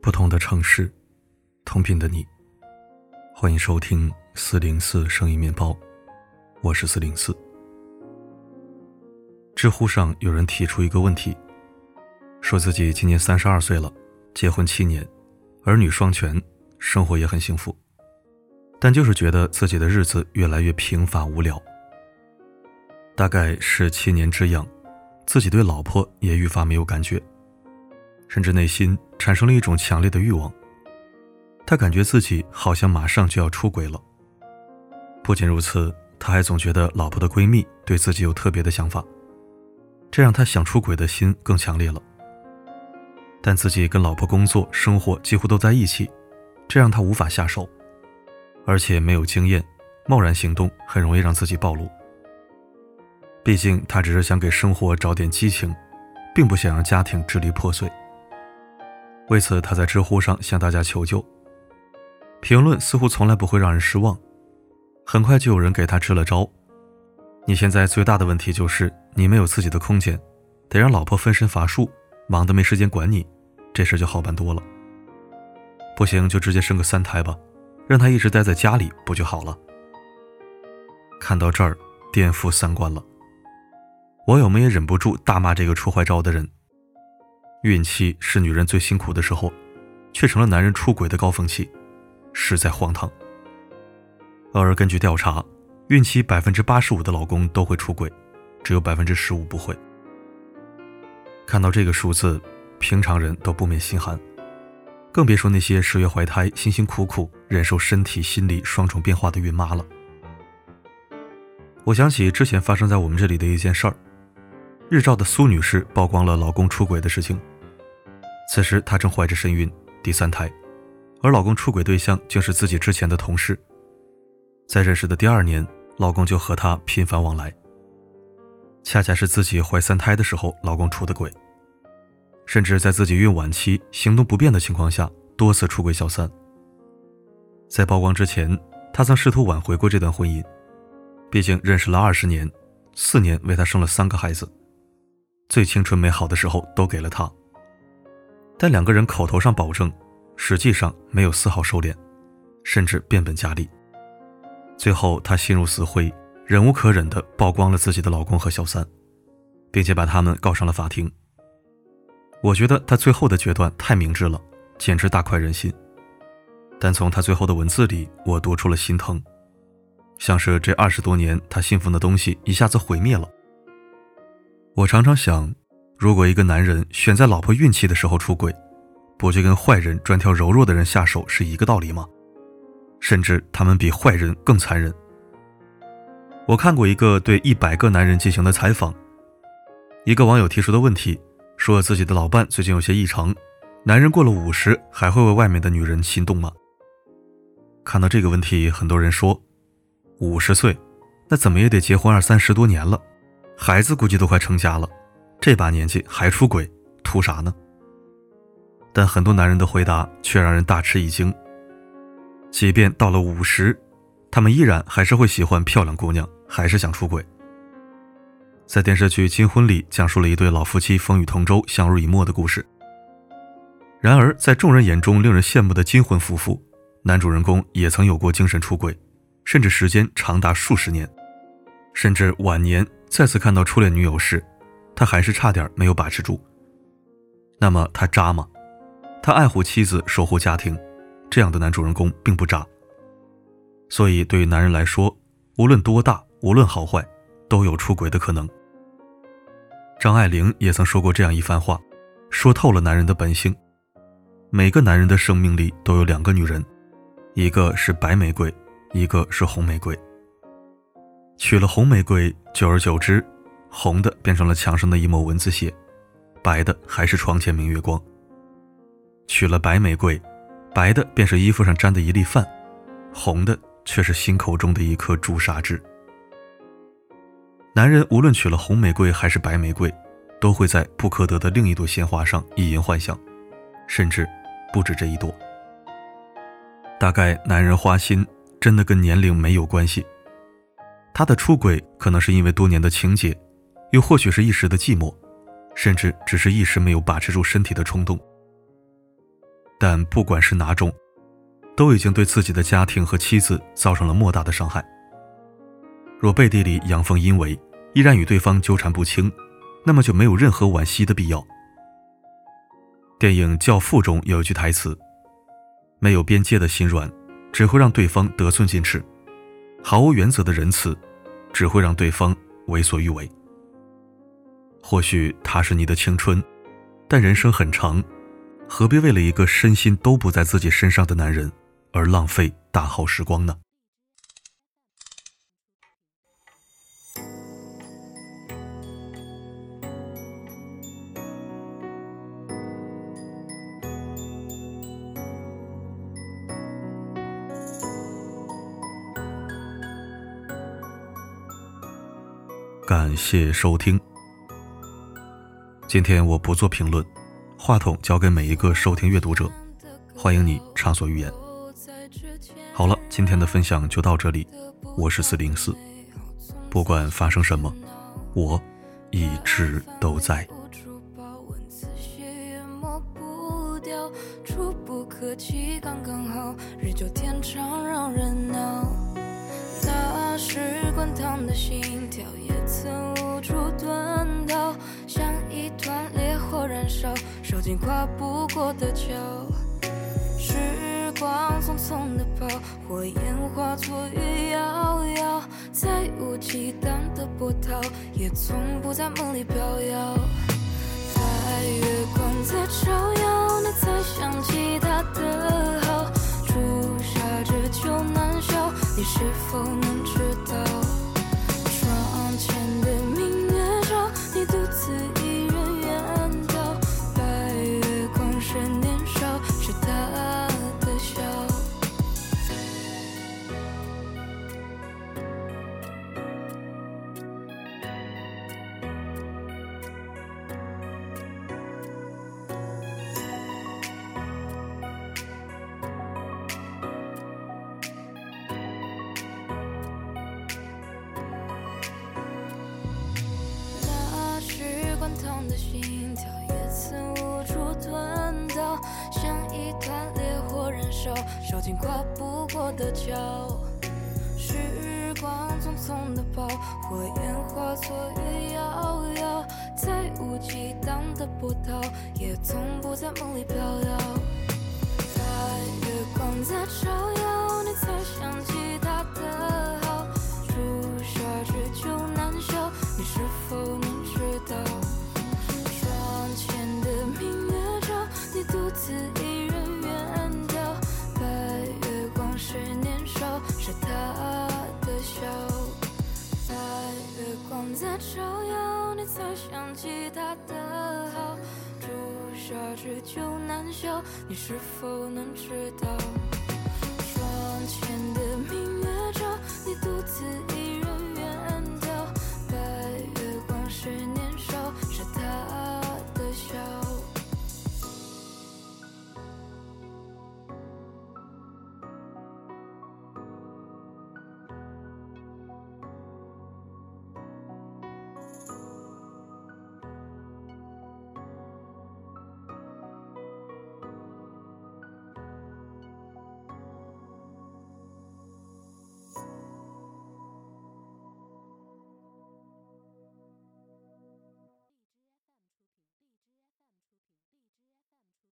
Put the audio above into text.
不同的城市，同频的你。欢迎收听四零四声音面包，我是四零四。知乎上有人提出一个问题，说自己今年三十二岁了，结婚七年，儿女双全，生活也很幸福，但就是觉得自己的日子越来越平凡无聊。大概是七年之痒，自己对老婆也愈发没有感觉。甚至内心产生了一种强烈的欲望。他感觉自己好像马上就要出轨了。不仅如此，他还总觉得老婆的闺蜜对自己有特别的想法，这让他想出轨的心更强烈了。但自己跟老婆工作、生活几乎都在一起，这让他无法下手，而且没有经验，贸然行动很容易让自己暴露。毕竟他只是想给生活找点激情，并不想让家庭支离破碎。为此，他在知乎上向大家求救。评论似乎从来不会让人失望，很快就有人给他支了招。你现在最大的问题就是你没有自己的空间，得让老婆分身乏术，忙得没时间管你，这事就好办多了。不行就直接生个三胎吧，让他一直待在家里不就好了？看到这儿，颠覆三观了。网友们也忍不住大骂这个出坏招的人。孕期是女人最辛苦的时候，却成了男人出轨的高峰期，实在荒唐。而根据调查，孕期百分之八十五的老公都会出轨，只有百分之十五不会。看到这个数字，平常人都不免心寒，更别说那些十月怀胎、辛辛苦苦忍受身体、心理双重变化的孕妈了。我想起之前发生在我们这里的一件事儿。日照的苏女士曝光了老公出轨的事情。此时她正怀着身孕，第三胎，而老公出轨对象竟是自己之前的同事。在认识的第二年，老公就和她频繁往来。恰恰是自己怀三胎的时候，老公出的轨，甚至在自己孕晚期行动不便的情况下，多次出轨小三。在曝光之前，他曾试图挽回过这段婚姻，毕竟认识了二十年，四年为他生了三个孩子。最青春美好的时候都给了他，但两个人口头上保证，实际上没有丝毫收敛，甚至变本加厉。最后，她心如死灰，忍无可忍地曝光了自己的老公和小三，并且把他们告上了法庭。我觉得他最后的决断太明智了，简直大快人心。但从他最后的文字里，我读出了心疼，像是这二十多年他信奉的东西一下子毁灭了。我常常想，如果一个男人选在老婆孕期的时候出轨，不就跟坏人专挑柔弱的人下手是一个道理吗？甚至他们比坏人更残忍。我看过一个对一百个男人进行的采访，一个网友提出的问题，说自己的老伴最近有些异常，男人过了五十还会为外面的女人心动吗？看到这个问题，很多人说，五十岁，那怎么也得结婚二三十多年了。孩子估计都快成家了，这把年纪还出轨，图啥呢？但很多男人的回答却让人大吃一惊。即便到了五十，他们依然还是会喜欢漂亮姑娘，还是想出轨。在电视剧《金婚》里，讲述了一对老夫妻风雨同舟、相濡以沫的故事。然而，在众人眼中令人羡慕的金婚夫妇，男主人公也曾有过精神出轨，甚至时间长达数十年，甚至晚年。再次看到初恋女友时，他还是差点没有把持住。那么他渣吗？他爱护妻子，守护家庭，这样的男主人公并不渣。所以对于男人来说，无论多大，无论好坏，都有出轨的可能。张爱玲也曾说过这样一番话，说透了男人的本性。每个男人的生命里都有两个女人，一个是白玫瑰，一个是红玫瑰。娶了红玫瑰，久而久之，红的变成了墙上的一抹蚊子血，白的还是床前明月光。娶了白玫瑰，白的便是衣服上沾的一粒饭，红的却是心口中的一颗朱砂痣。男人无论娶了红玫瑰还是白玫瑰，都会在不可得的另一朵鲜花上意淫幻想，甚至不止这一朵。大概男人花心真的跟年龄没有关系。他的出轨可能是因为多年的情结，又或许是一时的寂寞，甚至只是一时没有把持住身体的冲动。但不管是哪种，都已经对自己的家庭和妻子造成了莫大的伤害。若背地里阳奉阴违，依然与对方纠缠不清，那么就没有任何惋惜的必要。电影《教父》中有一句台词：“没有边界的心软，只会让对方得寸进尺；毫无原则的仁慈，只会让对方为所欲为。”或许他是你的青春，但人生很长，何必为了一个身心都不在自己身上的男人而浪费大好时光呢？感谢收听。今天我不做评论，话筒交给每一个收听阅读者，欢迎你畅所欲言。好了，今天的分享就到这里，我是四零四，不管发生什么，我一直都在。触不可及，刚刚好，日久天长让人恼是滚烫的心跳，也曾无处遁逃，像一团烈火燃烧，烧尽跨不过的桥。时光匆匆的跑，火焰化作云遥遥，再无忌惮的波涛，也从不在梦里飘摇。心跳也曾无处遁逃，像一团烈火燃烧，烧尽跨不过的桥。时光匆匆的跑，火焰化作雨遥遥，再无忌惮的波涛，也从不在梦里飘摇。在月光在照耀，你才想起光在照耀，你才想起他的好，朱砂痣久难消，你是否能知道？窗前的明月照你独自。